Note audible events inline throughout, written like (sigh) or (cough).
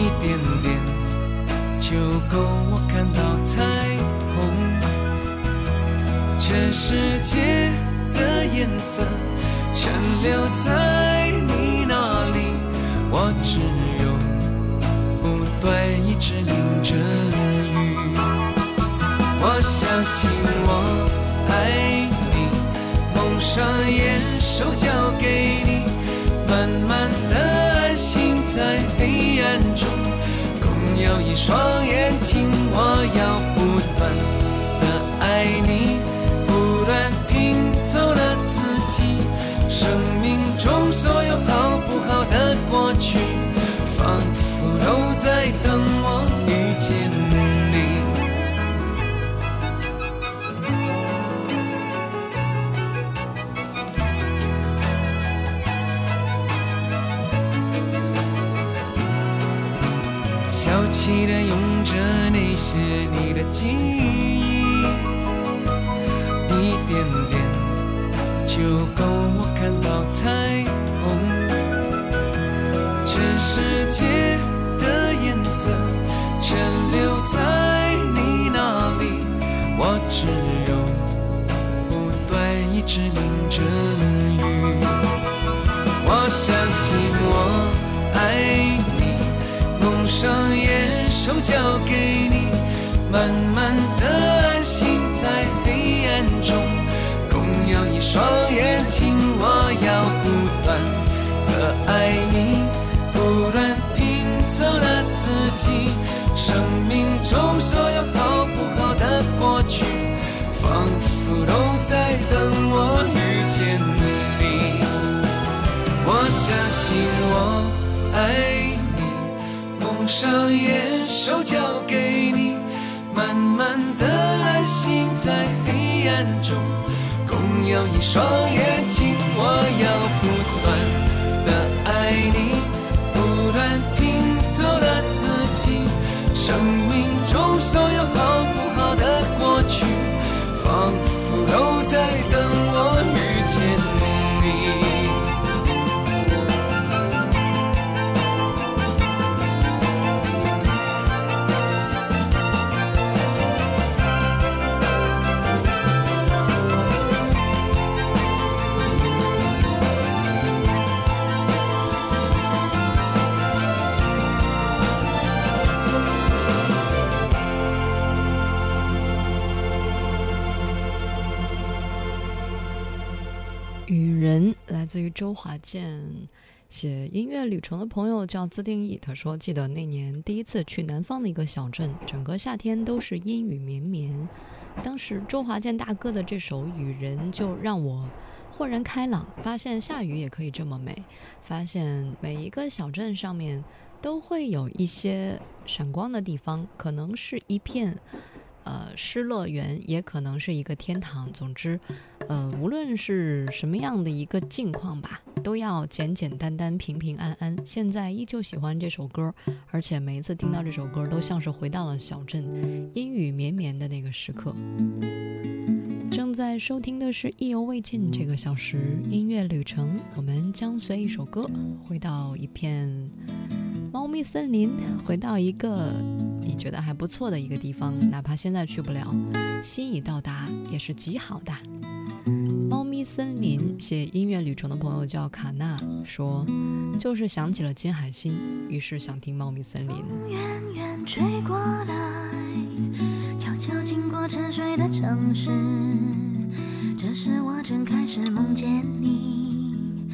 一点点就够我看到彩虹。全世界的颜色全留在你那里，我只有不断一直淋着雨。我相信我爱你，蒙上眼，手交给你，慢慢的有一双眼睛，我要不断的爱你，不断拼凑了那些你的记忆，一点点就够我看到彩虹。全世界的颜色全留在你那里，我只有不断一直淋着雨。我相信我爱你。蒙上眼，手交给你，慢慢的安心在黑暗中。共有一双眼睛，我要不断的爱你，不断拼凑了自己生命中所有好不好的过去，仿佛都在等我遇见你。我相信我爱你。蒙上眼，手交给你，满满的爱心在黑暗中。共有一双眼睛，我要不断的爱你，不断拼凑了自己生命中所有好不好的过去，仿佛都在等人来自于周华健写音乐旅程的朋友叫自定义，他说：“记得那年第一次去南方的一个小镇，整个夏天都是阴雨绵绵。当时周华健大哥的这首《雨人》就让我豁然开朗，发现下雨也可以这么美，发现每一个小镇上面都会有一些闪光的地方，可能是一片。”呃，失乐园也可能是一个天堂。总之，呃无论是什么样的一个境况吧都要简简单单平平安安。现在依旧喜欢这首歌而且每一次听到这首歌都像是回到了小镇阴雨绵绵的那个时刻。正在收听的是意犹未尽这个小时音乐旅程我们将随一首歌回到一片猫咪森林回到一个你觉得还不错的一个地方哪怕现在去不了心已到达也是极好的。猫咪森林写音乐旅程的朋友叫卡娜说就是想起了金海心于是想听猫咪森林。远远吹过来悄悄经过沉睡的城市这我正开始梦见你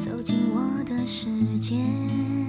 走进我的世界。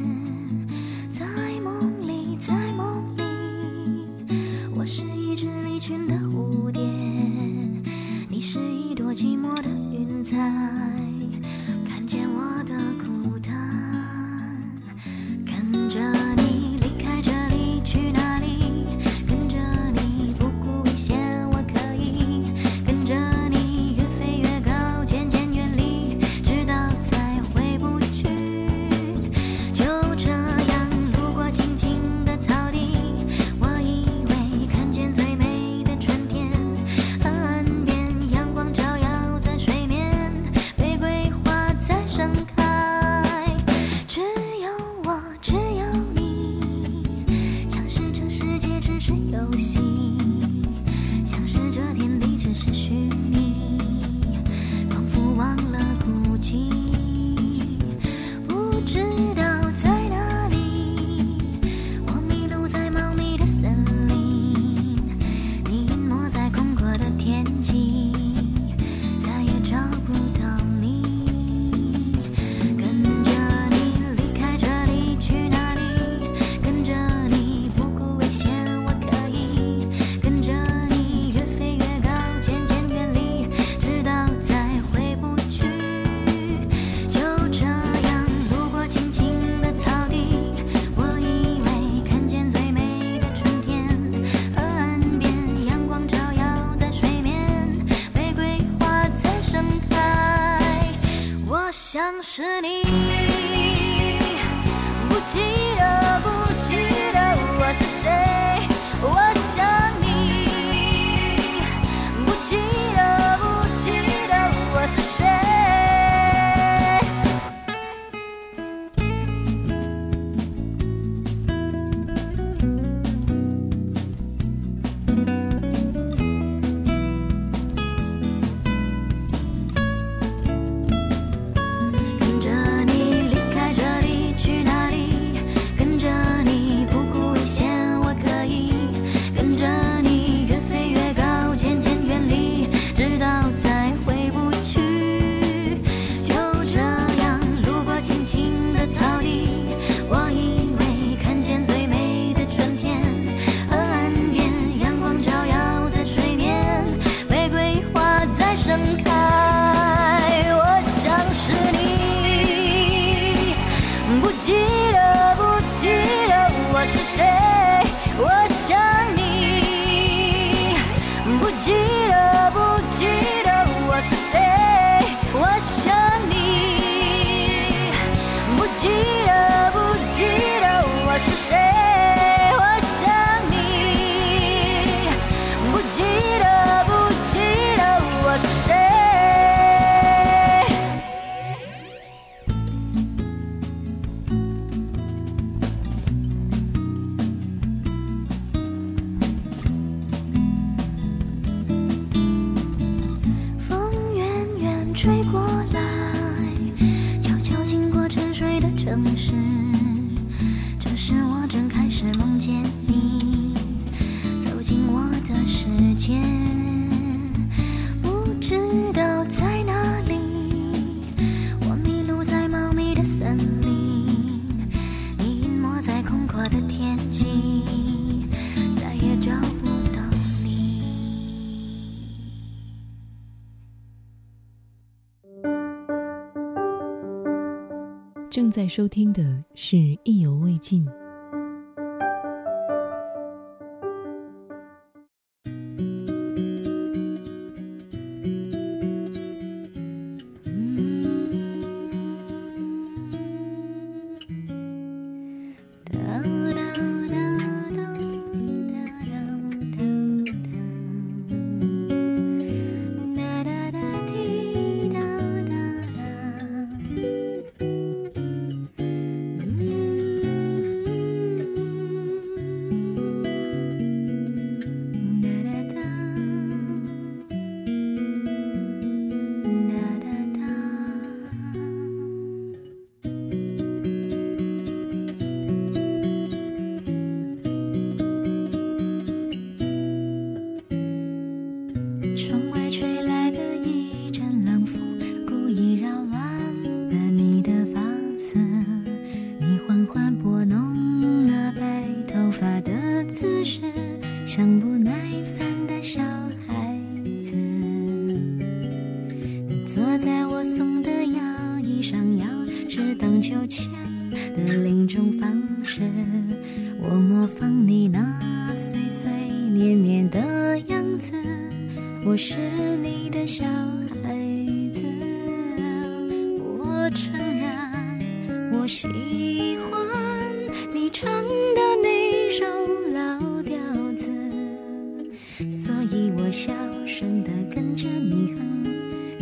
在收听的是意犹未尽。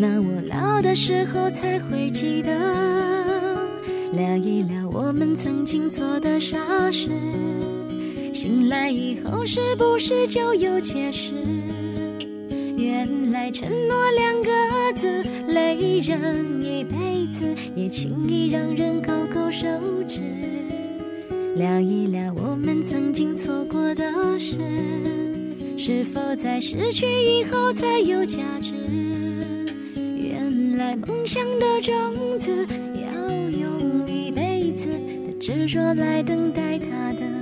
那我老的时候才会记得，聊一聊我们曾经做的傻事。醒来以后是不是就有解释？原来承诺两个字累人一辈子，也轻易让人勾勾手指。聊一聊我们曾经错过的事，是否在失去以后才有价值？梦想的种子要用一辈子的执着来等待它的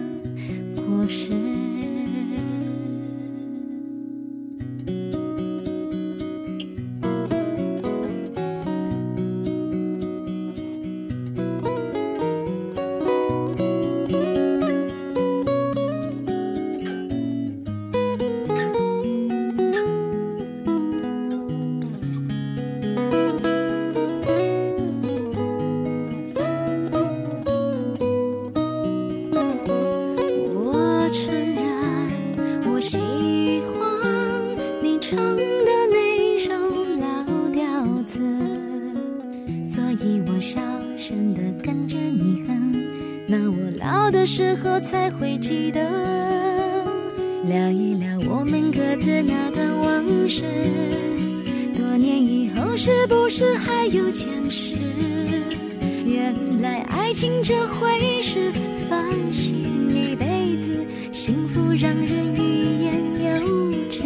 让人欲言又止。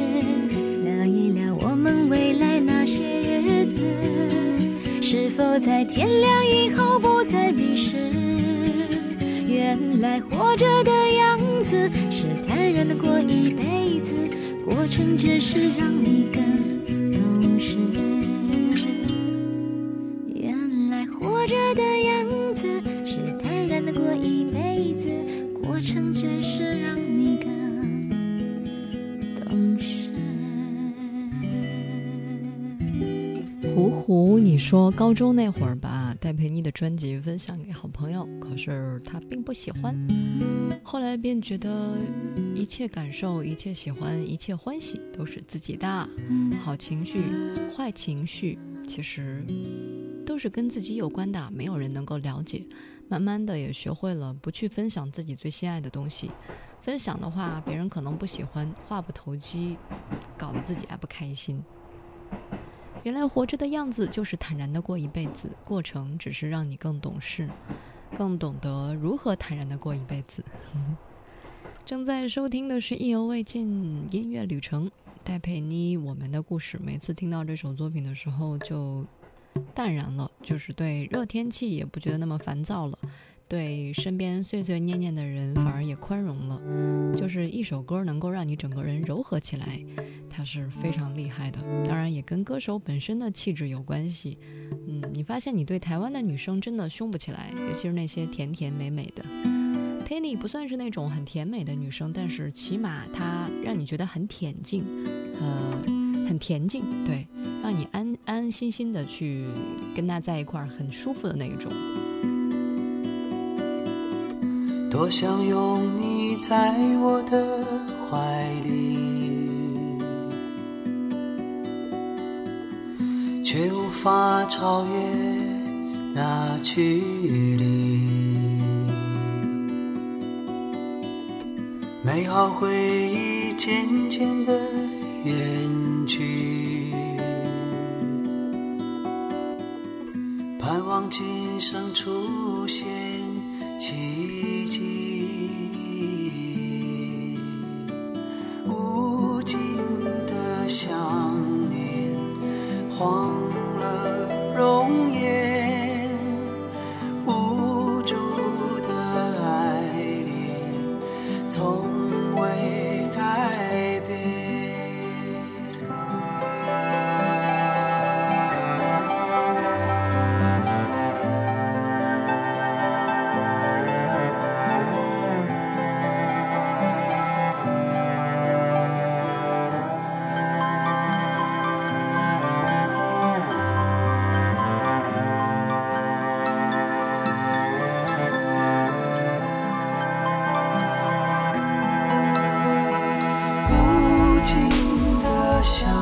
聊一聊我们未来那些日子，是否在天亮以后不再迷失？原来活着的样子是坦然的过一辈子，过程只是让高中那会儿把戴佩妮的专辑分享给好朋友，可是他并不喜欢。后来便觉得一切感受、一切喜欢、一切欢喜都是自己的。好情绪、坏情绪，其实都是跟自己有关的，没有人能够了解。慢慢的也学会了不去分享自己最心爱的东西，分享的话别人可能不喜欢，话不投机，搞得自己还不开心。原来活着的样子就是坦然的过一辈子，过程只是让你更懂事，更懂得如何坦然的过一辈子。(laughs) 正在收听的是《意犹未尽音乐旅程》，戴佩妮《我们的故事》。每次听到这首作品的时候，就淡然了，就是对热天气也不觉得那么烦躁了，对身边碎碎念念的人反而也宽容了。就是一首歌能够让你整个人柔和起来，它是非常厉害的。当然也跟歌手本身的气质有关系。嗯，你发现你对台湾的女生真的凶不起来，尤其是那些甜甜美美的。Penny 不算是那种很甜美的女生，但是起码她让你觉得很恬静，呃，很恬静，对，让你安安安心心的去跟她在一块儿，很舒服的那一种。多想拥你在我的怀里，却无法超越那距离。美好回忆渐渐的远去，盼望今生出现一起想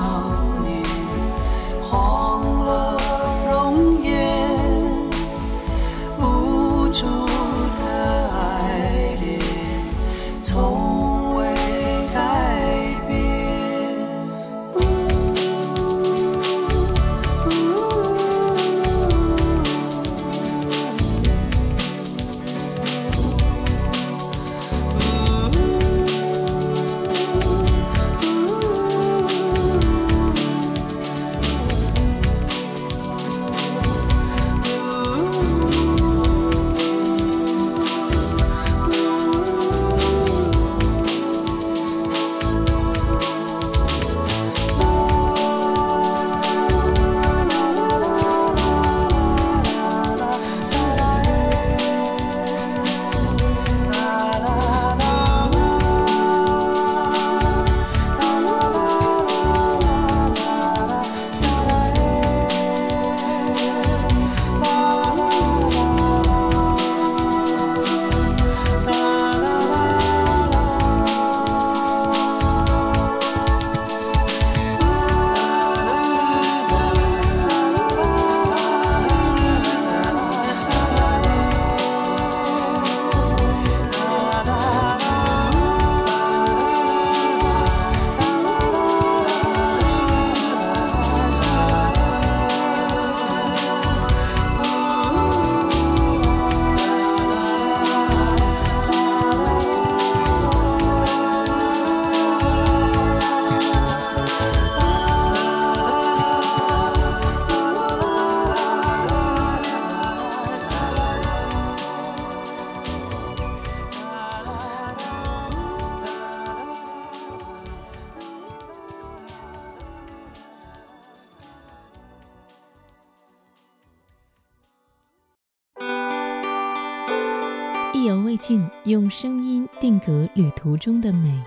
用声音定格旅途中的美。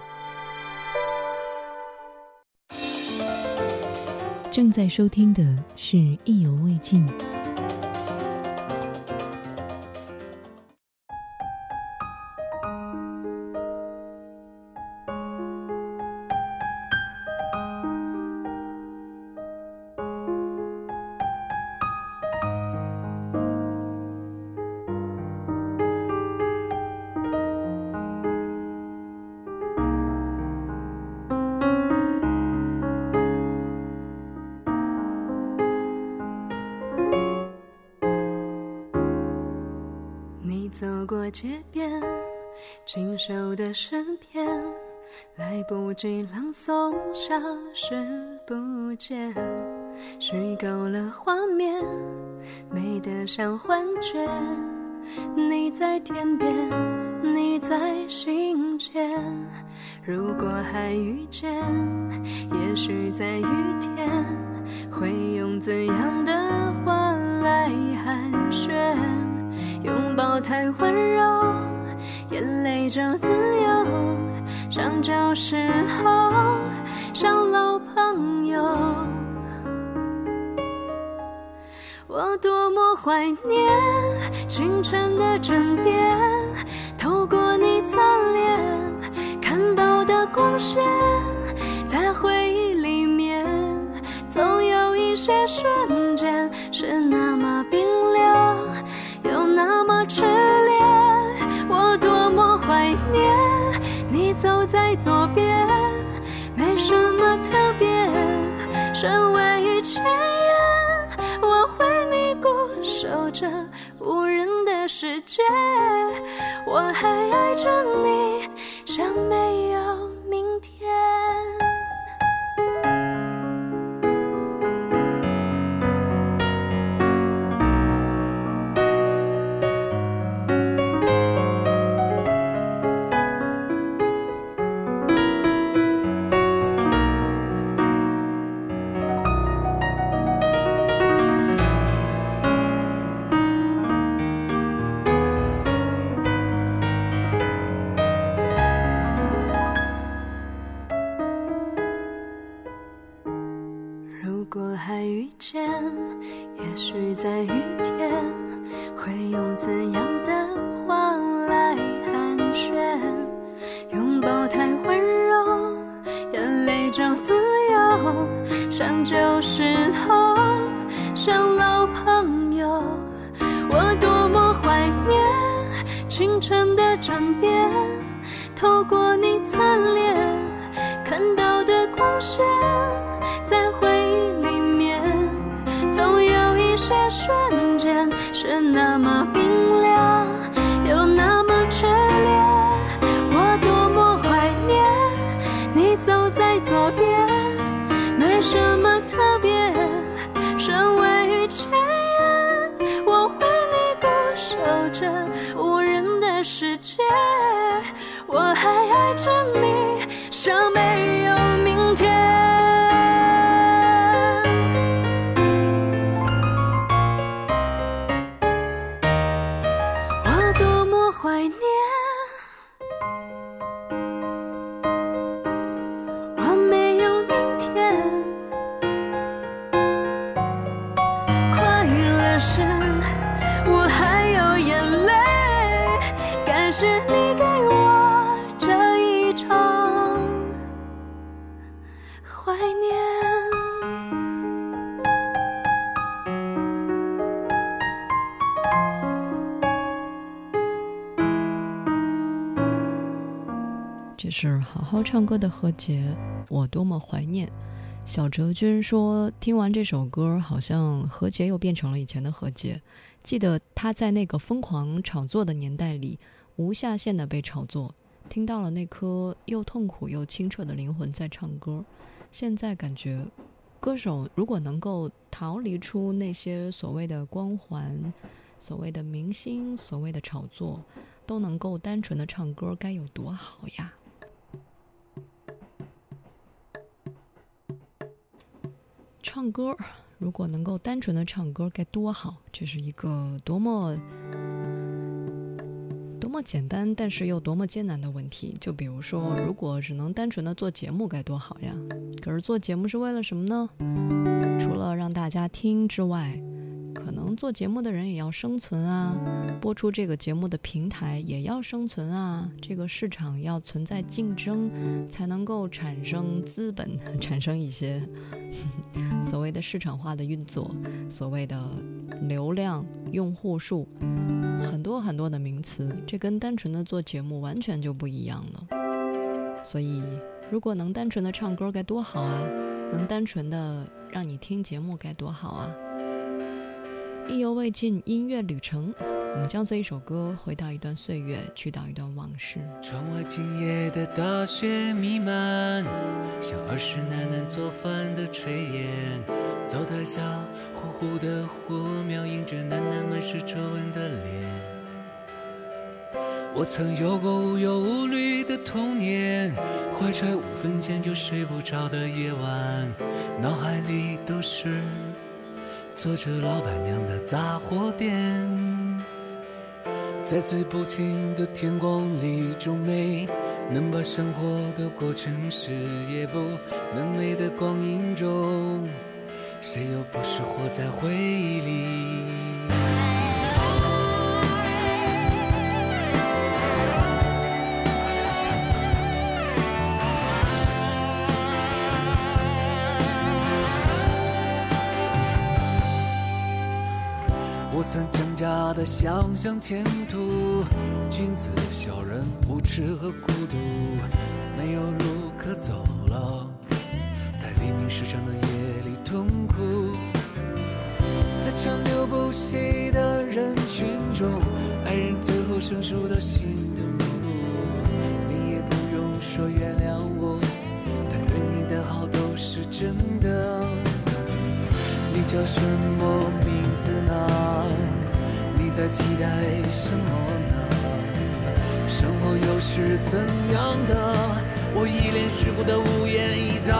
正在收听的是《意犹未尽》。诗篇，来不及朗诵，消失不见，虚构了画面，美得像幻觉。你在天边，你在心间，如果还遇见，也许在雨天，会用怎样的话来寒暄？拥抱太温柔，眼泪就自由。相交时候，像老朋友。我多么怀念清晨的枕边，透过你侧脸看到的光线，在回忆里面，总有一些瞬间是那么冰凉。又那么炽左边，没什么特别，身为一千言，我为你固守着无人的世界，我还爱着你，像没像旧时候，像老朋友。我多么怀念清晨的枕边，透过你侧脸看到的光线，是好好唱歌的何洁，我多么怀念。小哲君说，听完这首歌，好像何洁又变成了以前的何洁。记得她在那个疯狂炒作的年代里，无下限的被炒作，听到了那颗又痛苦又清澈的灵魂在唱歌。现在感觉，歌手如果能够逃离出那些所谓的光环、所谓的明星、所谓的炒作，都能够单纯的唱歌，该有多好呀！唱歌，如果能够单纯的唱歌该多好！这是一个多么多么简单，但是又多么艰难的问题。就比如说，如果只能单纯的做节目该多好呀！可是做节目是为了什么呢？除了让大家听之外，可能做节目的人也要生存啊，播出这个节目的平台也要生存啊，这个市场要存在竞争，才能够产生资本，(laughs) 产生一些 (laughs) 所谓的市场化的运作，所谓的流量、用户数，很多很多的名词，这跟单纯的做节目完全就不一样了。所以，如果能单纯的唱歌该多好啊！能单纯的让你听节目该多好啊！意犹未尽，音乐旅程，我们将随一首歌回到一段岁月，去到一段往事。窗外今夜的大雪弥漫，像儿时奶奶做饭的炊烟。灶台下呼呼的火苗，映着奶奶满是皱纹的脸。我曾有过无忧无虑的童年，怀揣五分钱就睡不着的夜晚，脑海里都是坐着老板娘的杂货店。在最不清的天光里，终没能把生活的过程是也不能美的光阴中，谁又不是活在回忆里？想象前途，君子小人无耻和孤独，没有路可走了，在黎明时长的夜里痛苦，在川流不息的人群中，爱人最后生疏到心的目录，你也不用说原谅我，但对你的好都是真的。你叫什么名字呢？在期待什么呢？生活又是怎样的？我一脸世故的无言以答。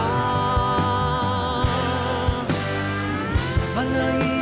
完了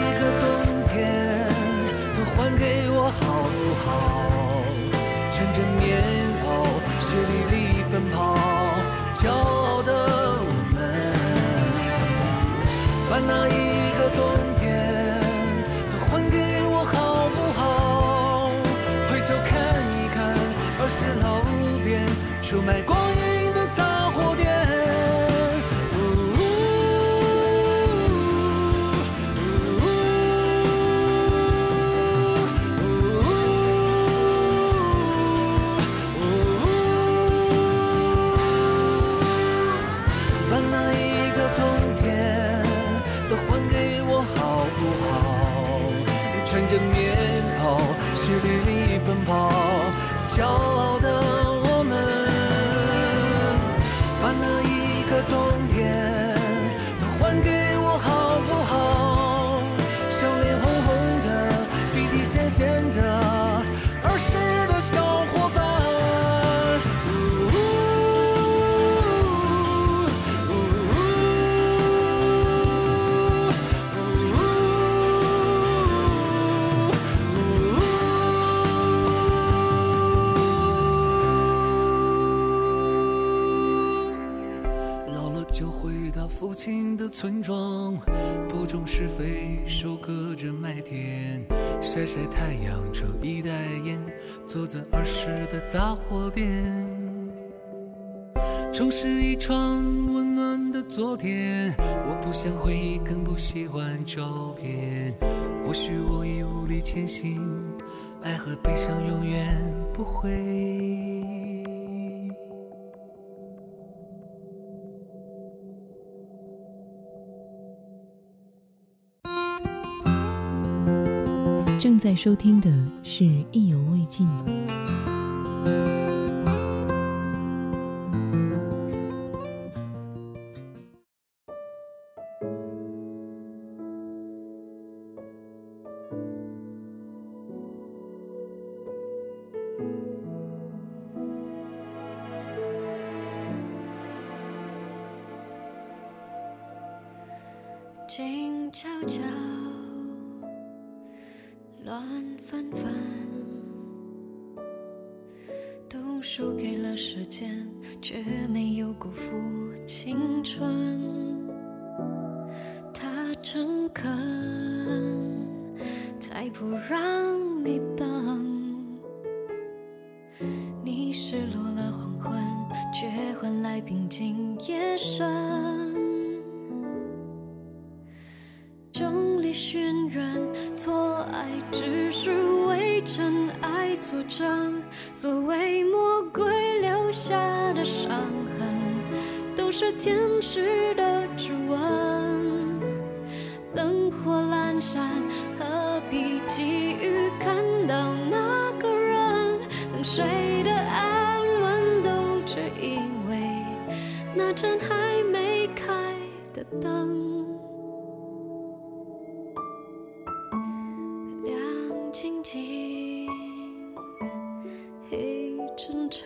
村庄播种施肥，收割着麦田，晒晒太阳抽一袋烟，坐在儿时的杂货店，重拾一窗温暖的昨天。我不想回忆，更不喜欢照片。或许我已无力前行，爱和悲伤永远不会。正在收听的是意犹未尽。真诚。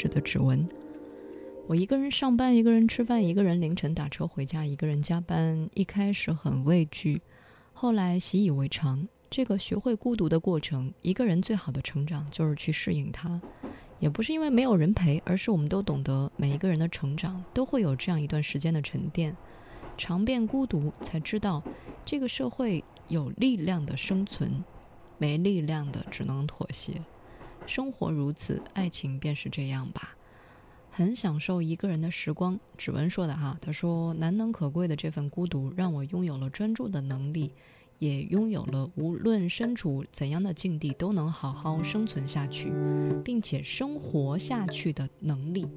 天使的指纹。我一个人上班，一个人吃饭，一个人凌晨打车回家，一个人加班。一开始很畏惧，后来习以为常。这个学会孤独的过程，一个人最好的成长就是去适应它。也不是因为没有人陪，而是我们都懂得，每一个人的成长都会有这样一段时间的沉淀。尝遍孤独，才知道这个社会有力量的生存，没力量的只能妥协。生活如此，爱情便是这样吧。很享受一个人的时光。指纹说的哈，他说难能可贵的这份孤独，让我拥有了专注的能力，也拥有了无论身处怎样的境地都能好好生存下去，并且生活下去的能力。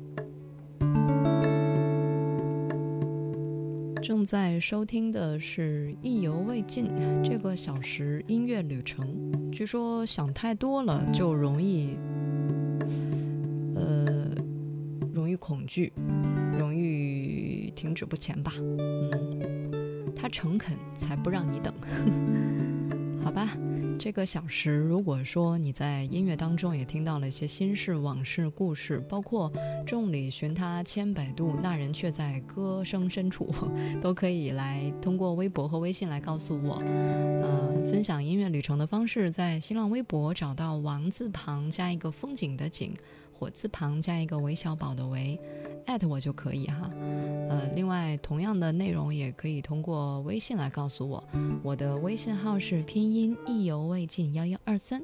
正在收听的是《意犹未尽》这个小时音乐旅程。据说想太多了就容易，呃，容易恐惧，容易停止不前吧。嗯，他诚恳才不让你等。好吧，这个小时，如果说你在音乐当中也听到了一些心事、往事、故事，包括“众里寻他千百度，那人却在歌声深处”，都可以来通过微博和微信来告诉我。呃，分享音乐旅程的方式，在新浪微博找到王字旁加一个风景的景，火字旁加一个韦小宝的韦，艾特我就可以哈。呃，另外同样的内容也可以通过微信来告诉我，我的微信号是拼音意犹未尽幺幺二三。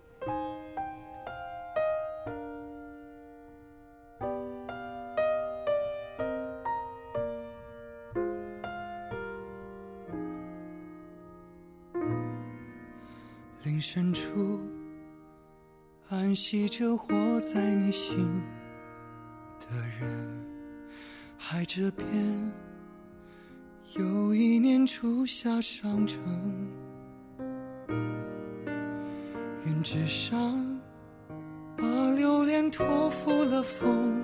林深处，安息着活在你心的人。海这边，有一年初夏上城。云之上，把留恋托付了风。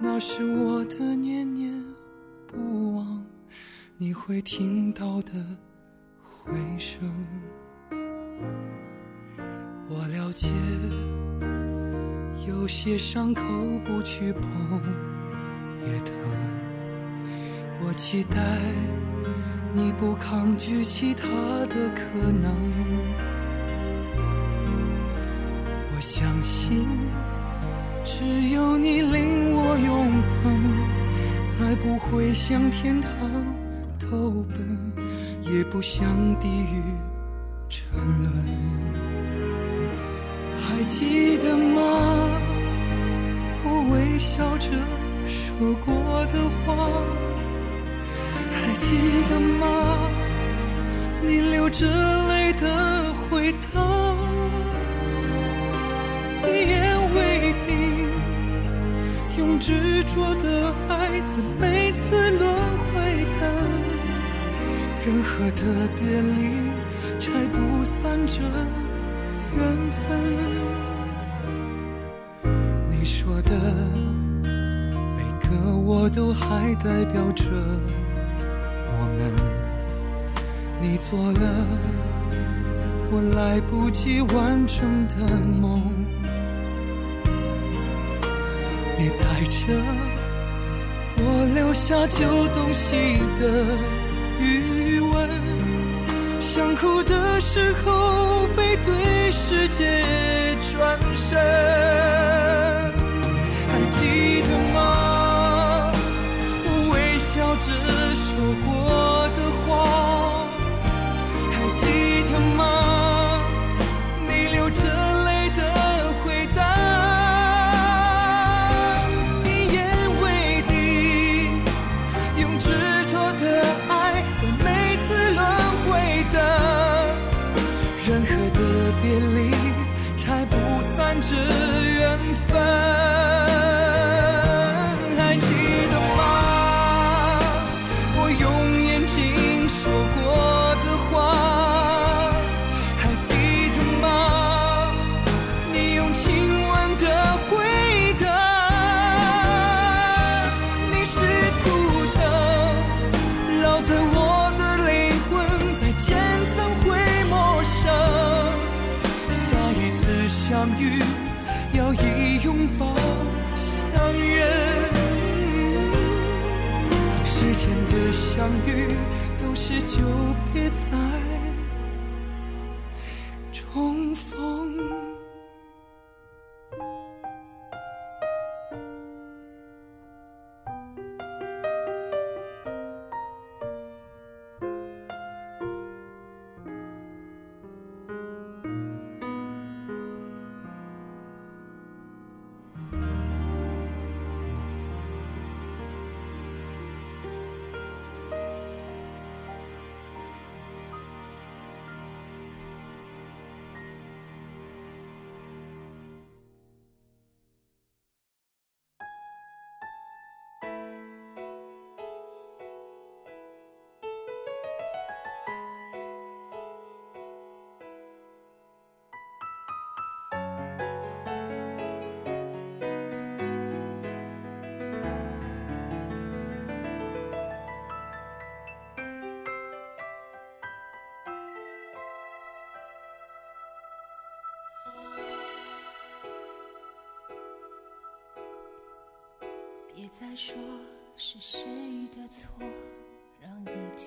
那是我的念念不忘，你会听到的回声。我了解，有些伤口不去碰也疼。我期待你不抗拒其他的可能。我相信，只有你令我永恒，才不会向天堂投奔，也不向地狱沉沦。还记得吗？我微笑着说过的话，还记得吗？你流着泪的回答，一言为定，用执着的爱在每次轮回的，任何的别离拆不散这。缘分，你说的个我都还代表着我们。你做了我来不及完成的梦，你带着我留下旧东西的余温。想哭的时候，背对世界转身。还记别再说是谁的错，让一切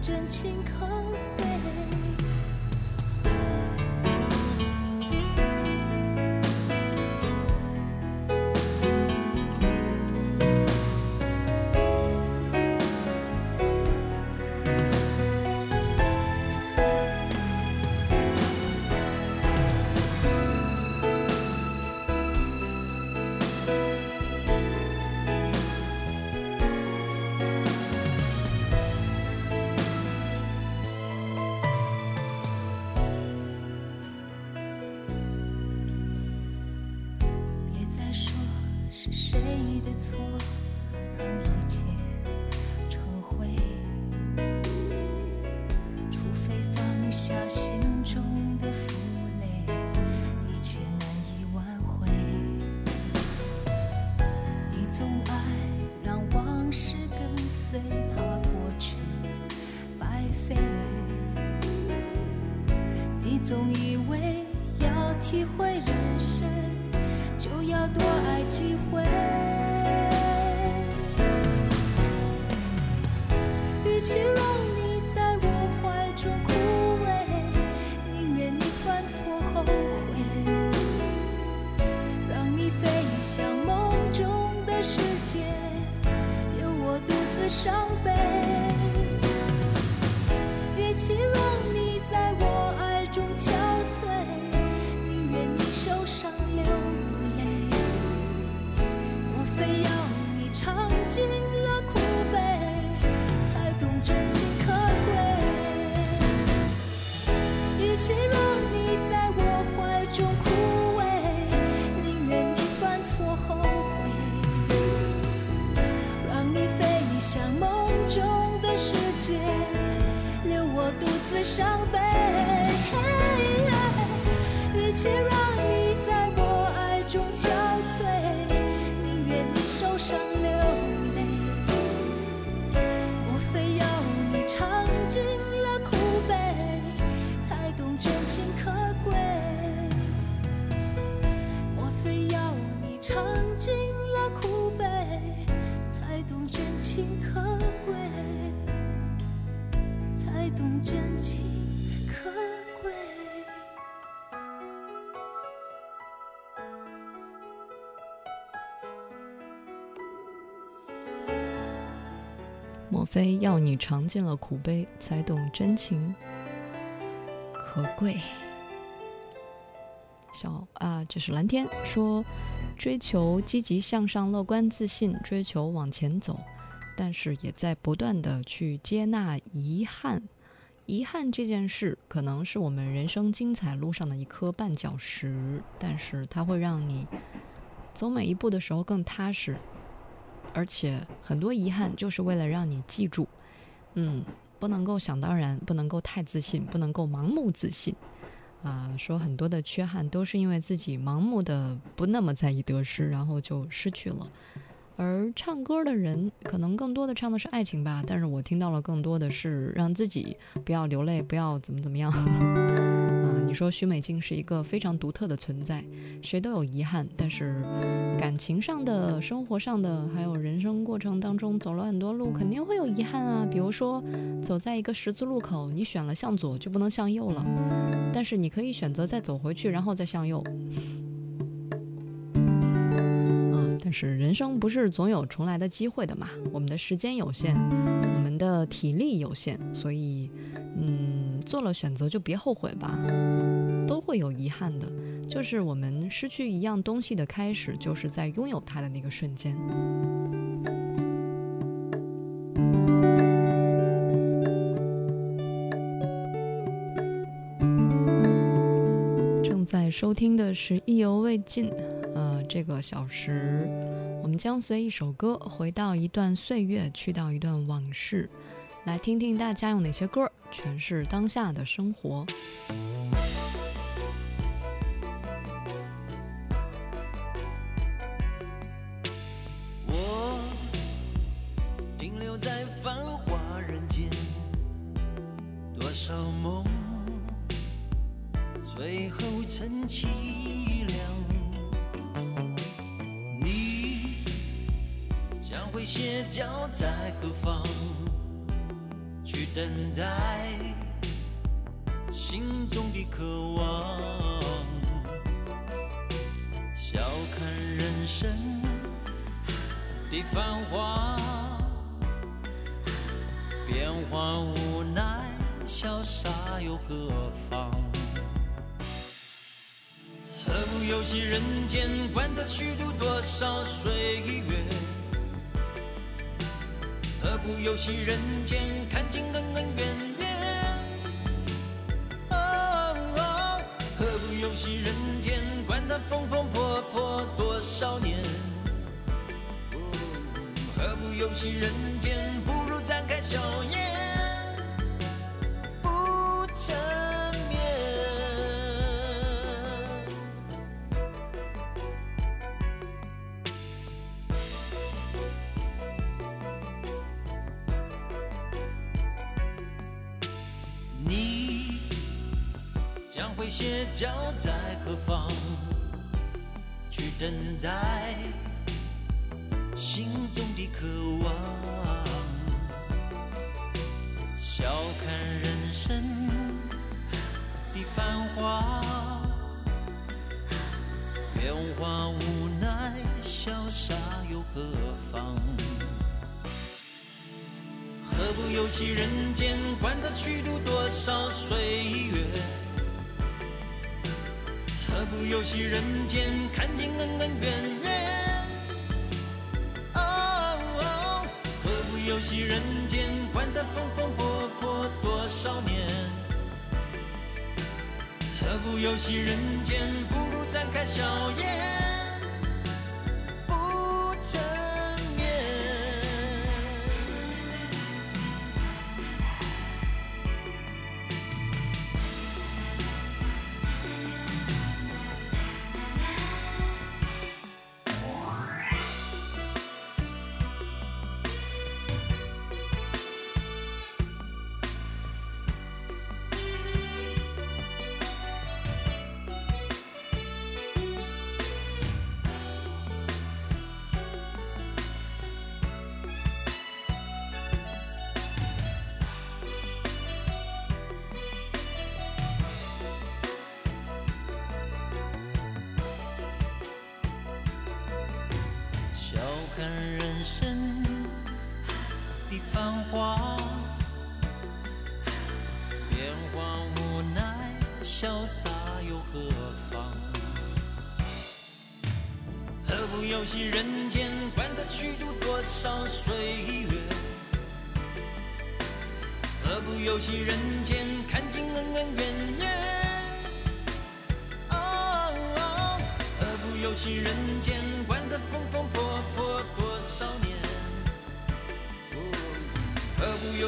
真情可受伤。非要你尝尽了苦悲，才懂真情可贵？小啊，这是蓝天说，追求积极向上、乐观自信，追求往前走，但是也在不断的去接纳遗憾。遗憾这件事，可能是我们人生精彩路上的一颗绊脚石，但是它会让你走每一步的时候更踏实。而且很多遗憾就是为了让你记住，嗯，不能够想当然，不能够太自信，不能够盲目自信。啊，说很多的缺憾都是因为自己盲目的不那么在意得失，然后就失去了。而唱歌的人可能更多的唱的是爱情吧，但是我听到了更多的是让自己不要流泪，不要怎么怎么样。说许美静是一个非常独特的存在，谁都有遗憾，但是感情上的、生活上的，还有人生过程当中走了很多路，肯定会有遗憾啊。比如说，走在一个十字路口，你选了向左就不能向右了，但是你可以选择再走回去，然后再向右。嗯但是人生不是总有重来的机会的嘛？我们的时间有限，我们的体力有限，所以，嗯，做了选择就别后悔吧。都会有遗憾的，就是我们失去一样东西的开始，就是在拥有它的那个瞬间。正在收听的是《意犹未尽》。呃，这个小时，我们将随一首歌回到一段岁月，去到一段往事，来听听大家用哪些歌诠释当下的生活。我停留在繁华人间，多少梦，最后成凄凉。你将会歇脚在何方？等待心中的渴望，笑看人生的繁华，变化无奈，潇洒又何妨？何不游戏人间，管他虚度多少岁月？何不游戏人间，看尽恩恩怨怨？哦，何不游戏人间，管他风风破破多少年？哦何不游戏人间，不如展开笑颜，脚在何方？去等待心中的渴望，笑看人生的繁华，变化无奈，潇洒又何妨？何不游戏人间，管他虚度多少不游戏人间，看尽恩恩怨怨？哦，何不游戏人间，管他风风波波多少年？何不游戏人间，不如展开笑颜，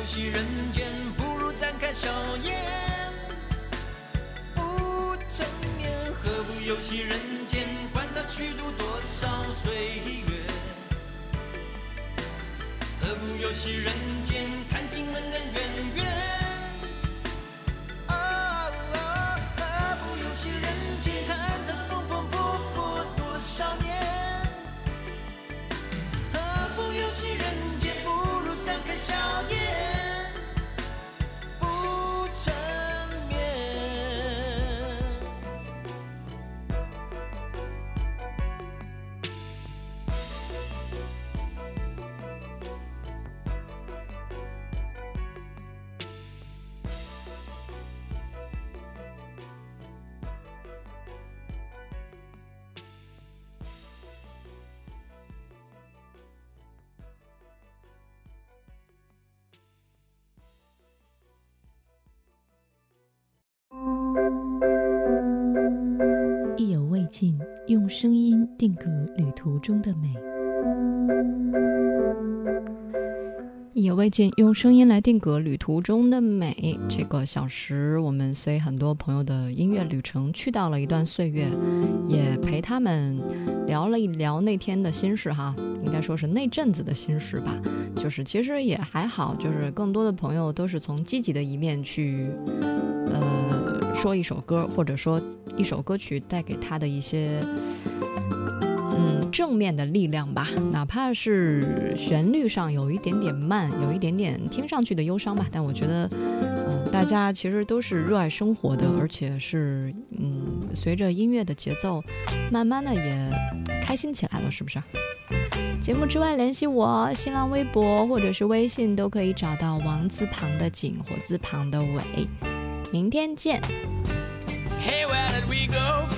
游戏人间，不如展开笑颜，不成眠。何不游戏人间，管他虚度多少岁月？何不游戏人间，意犹未尽，用声音来定格旅途中的美。这个小时，我们随很多朋友的音乐旅程去到了一段岁月，也陪他们聊了一聊那天的心事哈，应该说是那阵子的心事吧。就是其实也还好，就是更多的朋友都是从积极的一面去，呃，说一首歌，或者说一首歌曲带给他的一些。正面的力量吧，哪怕是旋律上有一点点慢，有一点点听上去的忧伤吧，但我觉得，嗯、大家其实都是热爱生活的，而且是嗯，随着音乐的节奏，慢慢的也开心起来了，是不是？节目之外联系我，新浪微博或者是微信都可以找到王字旁的景，火字旁的伟。明天见。Hey, where did we go?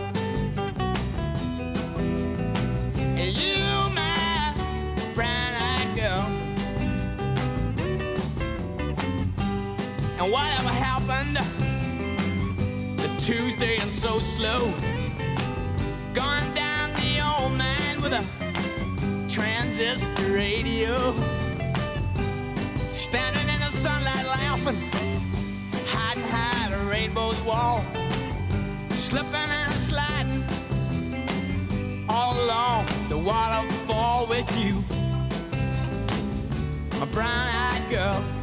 And whatever happened to Tuesday and so slow? Gone down the old man with a transistor radio. Standing in the sunlight laughing, hiding behind a rainbow's wall. Slipping and sliding all along the waterfall with you, my brown-eyed girl.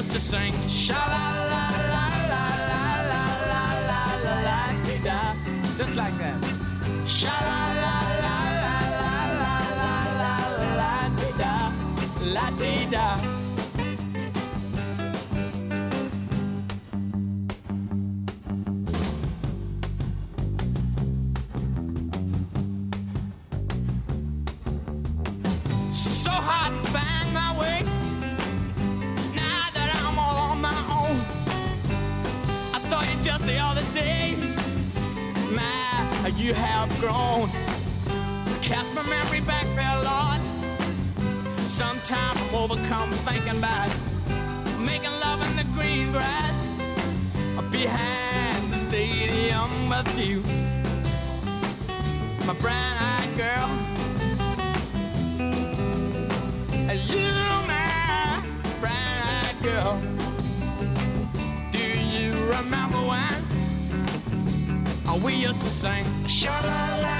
Used to sing sha la la la la la la la la la la da, just like that. Sha la la la la la la la la la dee da, la dee da. You have grown. Cast my memory back there, Lord. Sometimes I'm overcome thinking about making love in the green grass behind the stadium with you, my brown-eyed girl. we used to sing. Sha la la.